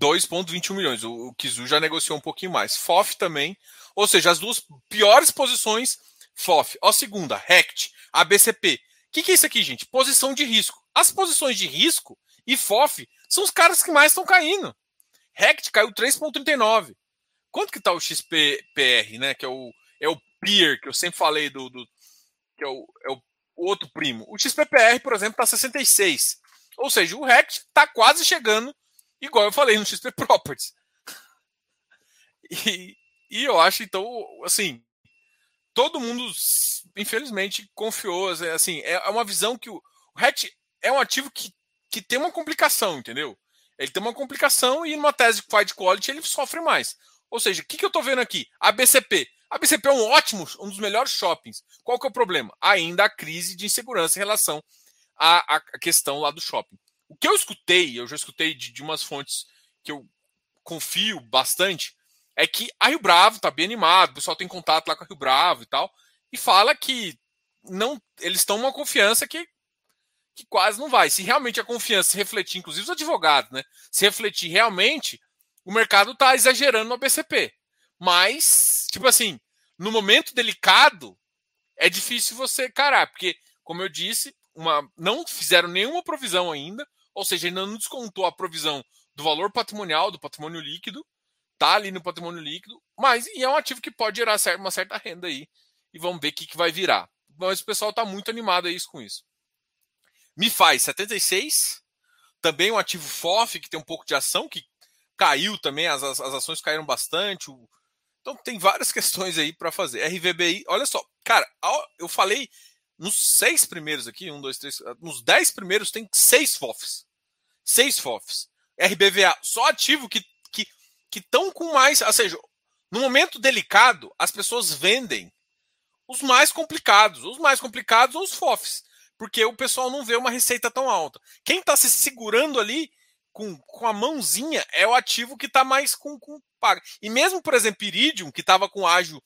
S1: 2,21 milhões. O, o Kizu já negociou um pouquinho mais. FOF também. Ou seja, as duas piores posições. FOF. Ó, segunda, RECT, ABCP. O que, que é isso aqui, gente? Posição de risco. As posições de risco e FOF são os caras que mais estão caindo. RECT caiu 3,39. Quanto que está o XPPR, né? Que é o, é o peer, que eu sempre falei do, do que é o, é o outro primo. O XPPR, por exemplo, está 66. Ou seja, o RECT está quase chegando, igual eu falei no XP Properties. E, e eu acho, então, assim, todo mundo, infelizmente, confiou. Assim, é, é uma visão que o, o RECT é um ativo que, que tem uma complicação, entendeu? Ele tem uma complicação e numa tese de quality ele sofre mais. Ou seja, o que, que eu estou vendo aqui? A BCP. A BCP é um ótimo, um dos melhores shoppings. Qual que é o problema? Ainda a crise de insegurança em relação à, à questão lá do shopping. Que eu escutei, eu já escutei de, de umas fontes que eu confio bastante, é que a Rio Bravo está bem animado, o pessoal tem contato lá com a Rio Bravo e tal, e fala que não, eles estão uma confiança que, que quase não vai. Se realmente a confiança se refletir, inclusive os advogados, né? Se refletir realmente, o mercado está exagerando no BCP. Mas, tipo assim, no momento delicado, é difícil você carar, porque, como eu disse, uma, não fizeram nenhuma provisão ainda, ou seja, ainda não descontou a provisão do valor patrimonial, do patrimônio líquido, tá ali no patrimônio líquido, mas é um ativo que pode gerar uma certa renda aí, e vamos ver o que, que vai virar. Mas o pessoal está muito animado aí com isso. Me faz 76, também um ativo FOF, que tem um pouco de ação, que caiu também, as, as ações caíram bastante. Então tem várias questões aí para fazer. RVBI, olha só, cara, eu falei nos seis primeiros aqui, um, dois, três, nos dez primeiros tem seis FOFs. Seis FOFs. RBVA, só ativo que que que estão com mais, ou seja, no momento delicado, as pessoas vendem os mais complicados, os mais complicados ou os FOFs, porque o pessoal não vê uma receita tão alta. Quem está se segurando ali com, com a mãozinha é o ativo que está mais com, com paga. E mesmo, por exemplo, Iridium, que estava com ágio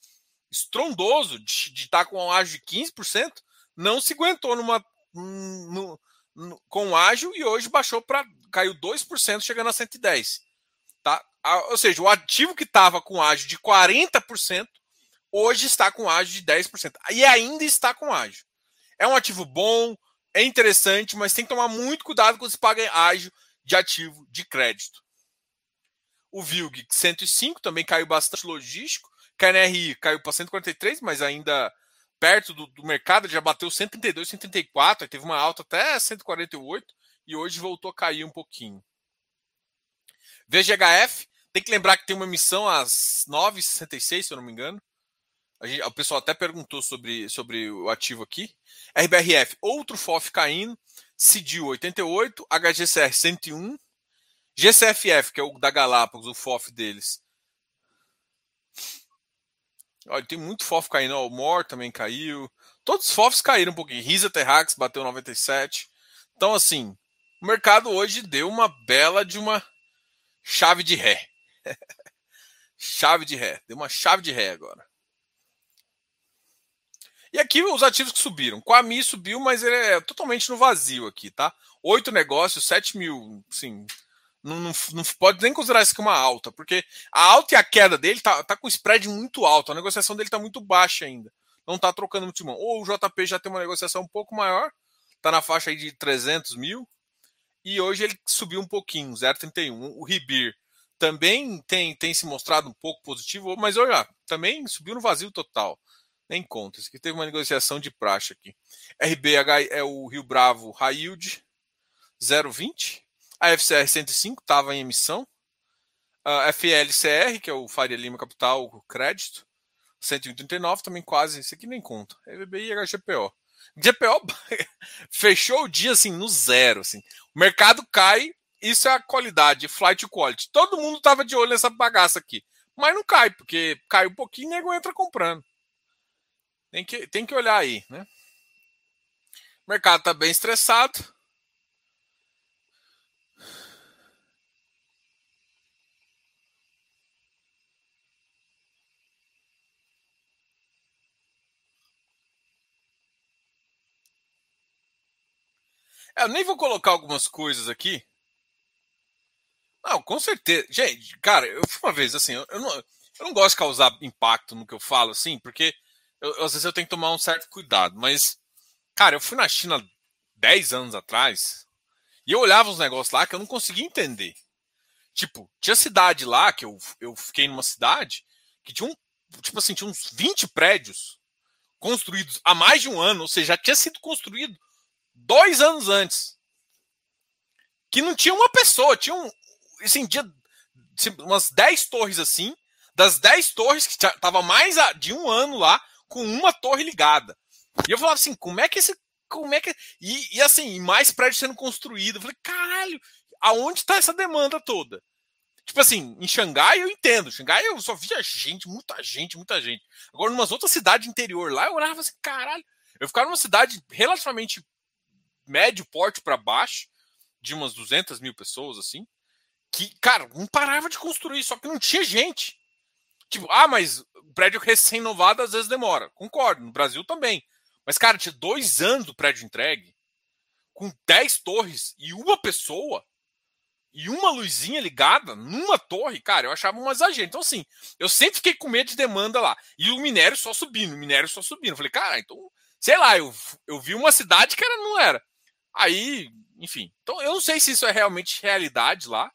S1: estrondoso, de estar tá com um ágio de 15%, não se aguentou numa, no, no, com ágio e hoje baixou para. caiu 2%, chegando a 110%. Tá? Ou seja, o ativo que estava com ágio de 40%, hoje está com ágio de 10%. E ainda está com ágio. É um ativo bom, é interessante, mas tem que tomar muito cuidado quando se paga ágio de ativo de crédito. O VILG 105 também caiu bastante logístico. KNRI caiu para 143, mas ainda perto do, do, mercado, já bateu 132, 134, aí teve uma alta até 148 e hoje voltou a cair um pouquinho. VGHF, tem que lembrar que tem uma emissão às 9h66, se eu não me engano. Gente, o pessoal até perguntou sobre, sobre o ativo aqui. RBRF, outro FOF caindo. CIDIL 88, HGCR 101, GCFF, que é o da Galápagos, o FOF deles. Olha, tem muito FOF caindo, o MOR também caiu. Todos os FOFs caíram um pouquinho. Risa Terrax bateu 97. Então, assim, o mercado hoje deu uma bela de uma chave de ré. chave de ré. Deu uma chave de ré agora. E aqui os ativos que subiram. Com a Mi subiu, mas ele é totalmente no vazio aqui, tá? Oito negócios, 7 mil, sim. Não, não, não, pode nem considerar isso como uma alta, porque a alta e a queda dele tá, tá com spread muito alto. A negociação dele tá muito baixa ainda. Não tá trocando muito mão. Ou o JP já tem uma negociação um pouco maior, tá na faixa aí de 300 mil. E hoje ele subiu um pouquinho, 0,31. O Ribir também tem, tem se mostrado um pouco positivo, mas olha, também subiu no vazio total. Nem conta. Isso aqui teve uma negociação de praxe aqui. RBH é o Rio Bravo High Yield, 0,20. A FCR 105 estava em emissão. A FLCR, que é o Faria Lima Capital Crédito, 139 também quase. Isso aqui nem conta. RBI e HGPO. GPO fechou o dia assim no zero. Assim. O mercado cai, isso é a qualidade, flight quality. Todo mundo estava de olho nessa bagaça aqui. Mas não cai, porque cai um pouquinho e nego entra comprando. Tem que, tem que olhar aí, né? O mercado está bem estressado. Eu nem vou colocar algumas coisas aqui. Não, com certeza. Gente, cara, eu uma vez assim, eu não, eu não gosto de causar impacto no que eu falo, assim, porque eu, às vezes eu tenho que tomar um certo cuidado. Mas, cara, eu fui na China 10 anos atrás e eu olhava os negócios lá que eu não conseguia entender. Tipo, tinha cidade lá, que eu, eu fiquei numa cidade, que tinha um, tipo assim, tinha uns 20 prédios construídos há mais de um ano, ou seja, já tinha sido construído dois anos antes. Que não tinha uma pessoa, tinha um. Assim, tinha umas 10 torres assim. Das 10 torres, que tava mais de um ano lá, com uma torre ligada. E eu falava assim, como é que esse. Como é que. E, e assim, mais prédios sendo construídos. Eu falei, caralho, aonde está essa demanda toda? Tipo assim, em Xangai eu entendo. Xangai eu só via gente, muita gente, muita gente. Agora, em umas outras cidades interior lá, eu olhava assim, caralho. Eu ficava numa cidade relativamente médio porte para baixo, de umas 200 mil pessoas, assim, que, cara, não parava de construir, só que não tinha gente. Tipo, ah, mas prédio recém-inovado às vezes demora. Concordo, no Brasil também. Mas, cara, tinha dois anos do prédio entregue, com 10 torres e uma pessoa, e uma luzinha ligada numa torre, cara, eu achava um exagero. Então, assim, eu sempre fiquei com medo de demanda lá. E o minério só subindo, o minério só subindo. Falei, cara, então, sei lá, eu, eu vi uma cidade que era, não era. Aí, enfim. Então, eu não sei se isso é realmente realidade lá.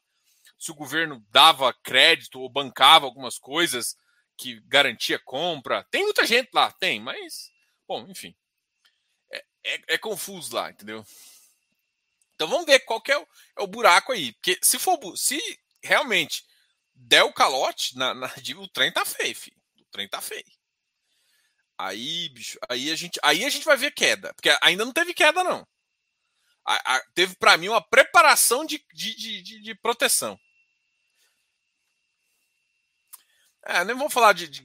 S1: Se o governo dava crédito ou bancava algumas coisas que garantia compra. Tem muita gente lá, tem, mas, bom, enfim. É, é, é confuso lá, entendeu? Então vamos ver qual que é o, é o buraco aí. Porque se for se realmente der o calote, na, na, o trem tá feio, filho. O trem tá feio. Aí, bicho, aí a gente, aí a gente vai ver queda, porque ainda não teve queda não a, a, teve para mim uma preparação de, de, de, de, proteção. É, nem vou falar de, de,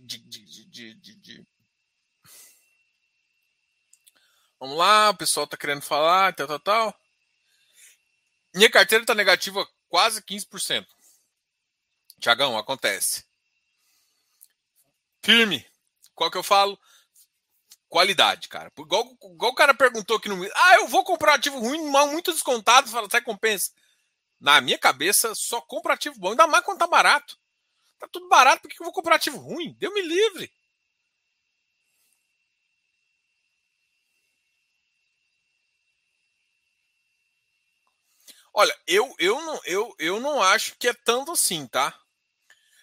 S1: Vamos lá, o pessoal tá querendo falar, tal, tal, tal. Minha carteira tá negativa quase 15%. Tiagão, acontece. Firme. Qual que eu falo? Qualidade, cara. Igual, igual o cara perguntou aqui no. Ah, eu vou comprar ativo ruim, mal muito descontado, fala, sai compensa. Na minha cabeça, só compra ativo bom. Ainda mais quando tá barato. Tá tudo barato, por que eu vou comprar ativo ruim? Deu me livre. Olha, eu, eu, não, eu, eu não acho que é tanto assim, tá?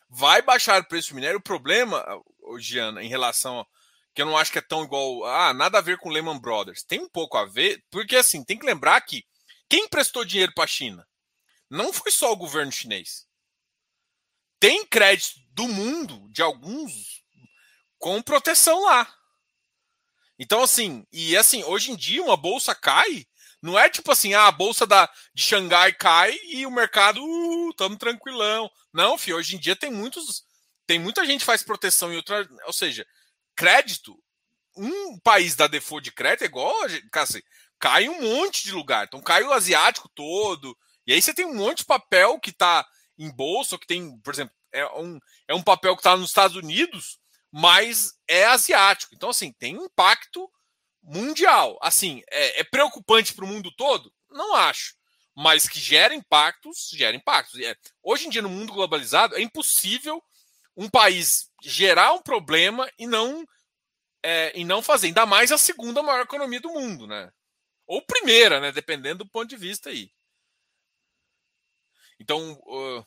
S1: Vai baixar o preço do minério. O problema, Giana, em relação que eu não acho que é tão igual. Ah, nada a ver com Lehman Brothers. Tem um pouco a ver, porque assim, tem que lembrar que quem emprestou dinheiro para a China não foi só o governo chinês. Tem crédito do mundo, de alguns, com proteção lá. Então, assim, e assim, hoje em dia uma bolsa cai, não é tipo assim, ah, a bolsa da, de Xangai cai e o mercado, uh, tamo tranquilão. Não, filho, hoje em dia tem muitos, tem muita gente que faz proteção em outra, ou seja, crédito, um país da default de crédito é igual, assim, cai um monte de lugar. Então cai o asiático todo. E aí você tem um monte de papel que está em bolsa, que tem, por exemplo, é um, é um papel que está nos Estados Unidos, mas é asiático. Então, assim, tem um impacto mundial. Assim, é, é preocupante para o mundo todo? Não acho. Mas que gera impactos, gera impactos. É, hoje em dia, no mundo globalizado, é impossível um país gerar um problema e não, é, e não fazer. Ainda mais a segunda maior economia do mundo, né? Ou primeira, né? Dependendo do ponto de vista aí. Então, uh,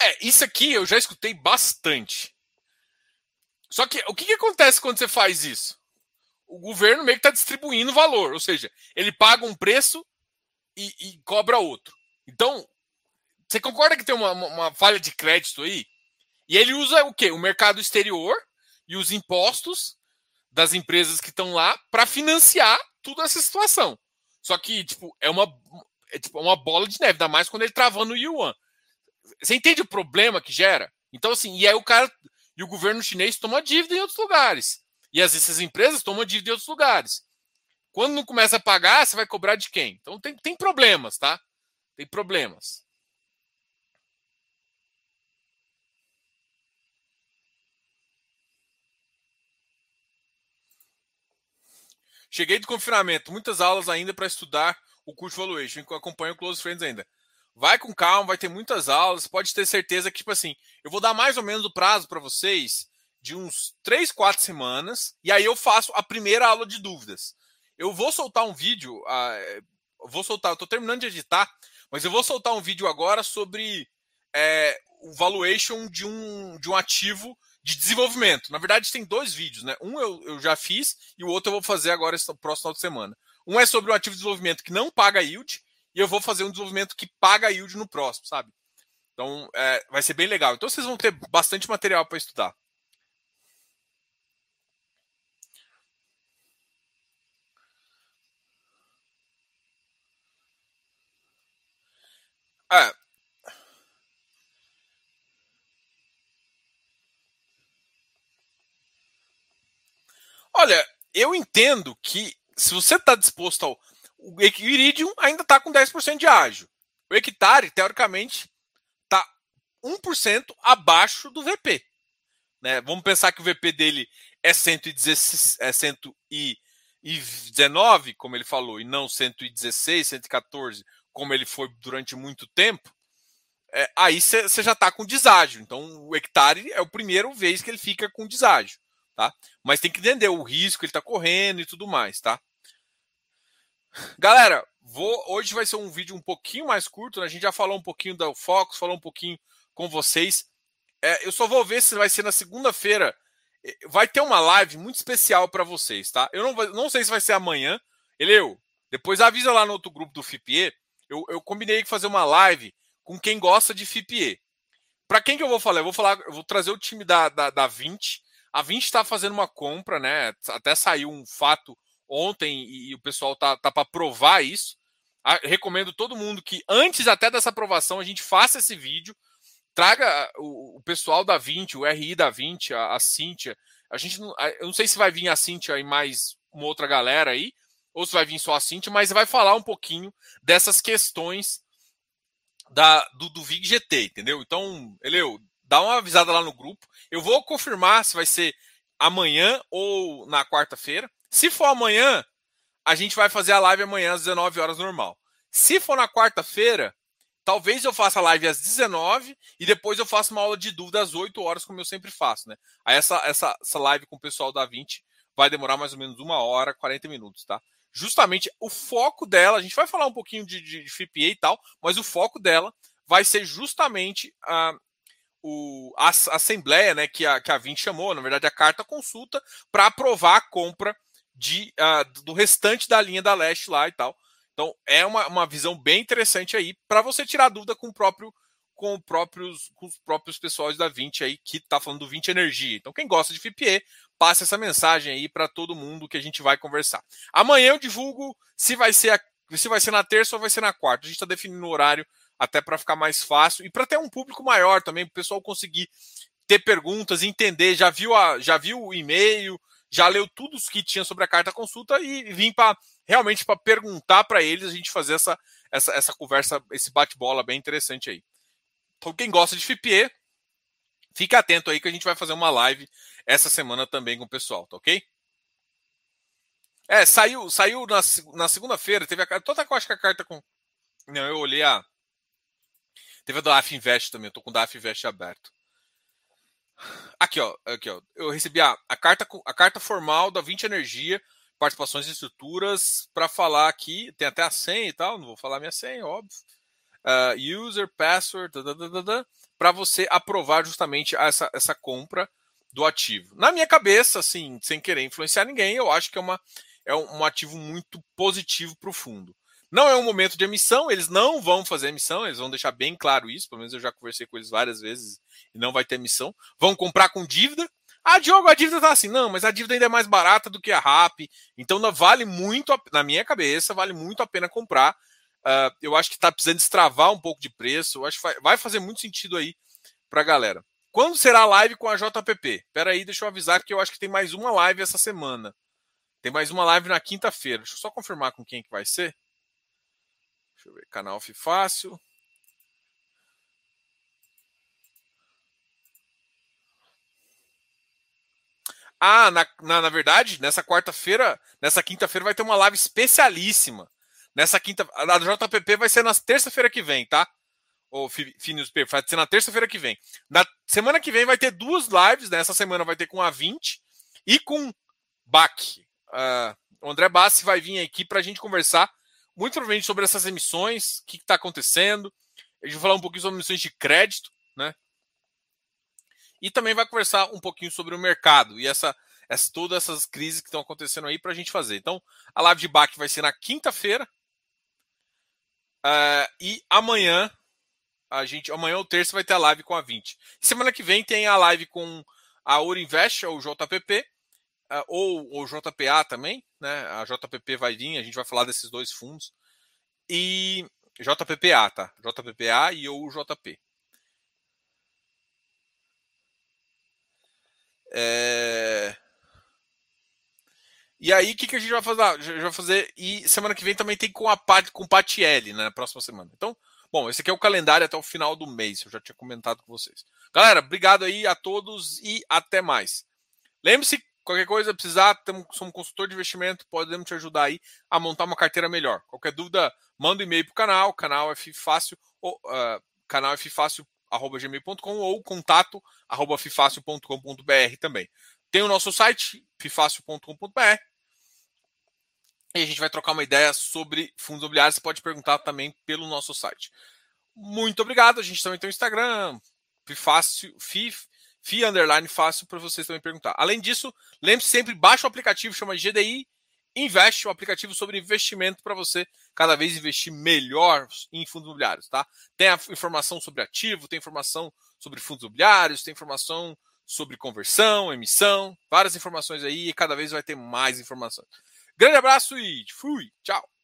S1: É, isso aqui eu já escutei bastante. Só que o que, que acontece quando você faz isso? O governo meio que está distribuindo valor, ou seja, ele paga um preço e, e cobra outro. Então, você concorda que tem uma, uma, falha de crédito aí? E ele usa o quê? O mercado exterior e os impostos das empresas que estão lá para financiar toda essa situação. Só que, tipo, é uma, é tipo uma bola de neve, ainda mais quando ele travando o yuan. Você entende o problema que gera? Então, assim, e aí o cara. E o governo chinês toma dívida em outros lugares. E as, essas empresas tomam dívida em outros lugares. Quando não começa a pagar, você vai cobrar de quem? Então tem, tem problemas, tá? Tem problemas. Cheguei de confinamento, muitas aulas ainda para estudar o curso Valuation. Acompanho o Close Friends ainda. Vai com calma, vai ter muitas aulas. Pode ter certeza que, tipo assim, eu vou dar mais ou menos o prazo para vocês de uns 3, 4 semanas. E aí eu faço a primeira aula de dúvidas. Eu vou soltar um vídeo. Uh, vou soltar, eu tô terminando de editar, mas eu vou soltar um vídeo agora sobre é, o valuation de um, de um ativo de desenvolvimento. Na verdade, tem dois vídeos, né? Um eu, eu já fiz e o outro eu vou fazer agora esse próximo final de semana. Um é sobre um ativo de desenvolvimento que não paga yield e eu vou fazer um desenvolvimento que paga yield no próximo, sabe? Então, é, vai ser bem legal. Então, vocês vão ter bastante material para estudar. É. Olha, eu entendo que se você está disposto ao o Iridium ainda está com 10% de ágio. O hectare, teoricamente, está 1% abaixo do VP. Né? Vamos pensar que o VP dele é, 116, é 119, como ele falou, e não 116, 114, como ele foi durante muito tempo. É, aí você já está com deságio. Então, o hectare é o primeiro vez que ele fica com deságio. Tá? Mas tem que entender o risco que ele está correndo e tudo mais. Tá? Galera, vou, hoje vai ser um vídeo um pouquinho mais curto. Né? A gente já falou um pouquinho do Focus, falou um pouquinho com vocês. É, eu só vou ver se vai ser na segunda-feira. É, vai ter uma live muito especial para vocês, tá? Eu não, não sei se vai ser amanhã. Eleu, depois avisa lá no outro grupo do FIPE. Eu, eu combinei de fazer uma live com quem gosta de FIPE. Para quem que eu vou falar? Eu vou falar, eu vou trazer o time da, da, da 20. A 20 está fazendo uma compra, né? Até saiu um fato ontem e, o pessoal tá, tá para provar isso. A, recomendo todo mundo que antes até dessa aprovação a gente faça esse vídeo, traga o, o pessoal da 20, o RI da 20, a, a Cíntia. A gente não, eu não sei se vai vir a Cíntia e mais uma outra galera aí, ou se vai vir só a Cíntia, mas vai falar um pouquinho dessas questões da, do, do VIG GT, entendeu? Então, Eleu, dá uma avisada lá no grupo. Eu vou confirmar se vai ser amanhã ou na quarta-feira. Se for amanhã, a gente vai fazer a live amanhã às 19 horas normal. Se for na quarta-feira, talvez eu faça a live às 19 e depois eu faça uma aula de dúvida às 8 horas, como eu sempre faço, né? Aí essa, essa, essa live com o pessoal da 20 vai demorar mais ou menos uma hora, 40 minutos, tá? Justamente o foco dela, a gente vai falar um pouquinho de, de, de FIPA e tal, mas o foco dela vai ser justamente a, o, a, a assembleia, né, que a, que a 20 chamou, na verdade a carta consulta, para aprovar a compra de, do restante da linha da leste lá e tal. Então é uma, uma visão bem interessante aí para você tirar dúvida com o próprio com, próprios, com os próprios pessoais da 20 aí que tá falando do 20 Energia. Então quem gosta de FIPE, passe essa mensagem aí para todo mundo que a gente vai conversar. Amanhã eu divulgo se vai ser a, se vai ser na terça ou vai ser na quarta. A gente está definindo o horário até para ficar mais fácil e para ter um público maior também, para o pessoal conseguir ter perguntas, entender, já viu a, já viu o e-mail, já leu tudo o que tinha sobre a carta consulta e vim para realmente para perguntar para eles, a gente fazer essa, essa, essa conversa, esse bate-bola bem interessante aí. Então, quem gosta de FIPE, fica atento aí que a gente vai fazer uma live essa semana também com o pessoal, tá ok? É, saiu, saiu na, na segunda-feira, teve a carta. Eu acho que a carta com. Não, eu olhei a. Teve a da AF Invest também, eu tô com o da AF Invest aberto. Aqui, ó, aqui, ó. Eu recebi a, a, carta, a carta formal da 20 Energia, participações e estruturas, para falar aqui. Tem até a senha e tal, não vou falar minha senha, óbvio. Uh, user, password, para você aprovar justamente essa, essa compra do ativo. Na minha cabeça, assim, sem querer influenciar ninguém, eu acho que é uma é um, ativo muito positivo para o fundo. Não é um momento de emissão, eles não vão fazer emissão, eles vão deixar bem claro isso, pelo menos eu já conversei com eles várias vezes e não vai ter emissão. Vão comprar com dívida. Ah, Diogo, a dívida tá assim. Não, mas a dívida ainda é mais barata do que a RAP, então vale muito, na minha cabeça, vale muito a pena comprar. Uh, eu acho que está precisando destravar um pouco de preço, eu acho que vai fazer muito sentido aí para a galera. Quando será a live com a JPP? Espera aí, deixa eu avisar que eu acho que tem mais uma live essa semana. Tem mais uma live na quinta-feira. Deixa eu só confirmar com quem que vai ser. Deixa eu ver. Canal Fácil. Ah, na, na, na verdade, nessa quarta-feira, nessa quinta-feira vai ter uma live especialíssima. Nessa quinta, a JPP vai ser na terça-feira que vem, tá? O Finews vai ser na terça-feira que vem. Na semana que vem vai ter duas lives, né? semana vai ter com a 20 e com BAC, Uh, o André Bassi vai vir aqui para a gente conversar muito provavelmente sobre essas emissões, o que está acontecendo. A gente vai falar um pouquinho sobre emissões de crédito, né? E também vai conversar um pouquinho sobre o mercado e essa, essa todas essas crises que estão acontecendo aí para a gente fazer. Então, a live de BAC vai ser na quinta-feira. Uh, e amanhã, a gente, amanhã ou terça vai ter a live com a 20. Semana que vem tem a live com a Ouro Invest, ou JPP, ah, ou o JPA também, né? A JPP vai vir, a gente vai falar desses dois fundos. E JPPA, tá? JPPA e o JP. É... E aí, o que, que a gente vai fazer? A gente vai fazer. E semana que vem também tem com a Pat, com Patielli, né? Na próxima semana. Então, bom, esse aqui é o calendário até o final do mês. Eu já tinha comentado com vocês. Galera, obrigado aí a todos e até mais. Lembre-se Qualquer coisa, precisar, somos consultor de investimento, podemos te ajudar aí a montar uma carteira melhor. Qualquer dúvida, manda um e-mail para o canal, canal F Fácil, ou, uh, canal F Fácil, arroba gmail.com ou contato arroba fifácil.com.br também. Tem o nosso site, fifácil.com.br e a gente vai trocar uma ideia sobre fundos imobiliários. Você pode perguntar também pelo nosso site. Muito obrigado. A gente também tem o Instagram, fifácil, fif, FI underline fácil para vocês também perguntar. Além disso, lembre-se sempre, baixa o aplicativo, chama GDI Investe, um aplicativo sobre investimento para você cada vez investir melhor em fundos imobiliários, tá? Tem informação sobre ativo, tem informação sobre fundos imobiliários, tem informação sobre conversão, emissão, várias informações aí e cada vez vai ter mais informações. Grande abraço e fui, tchau.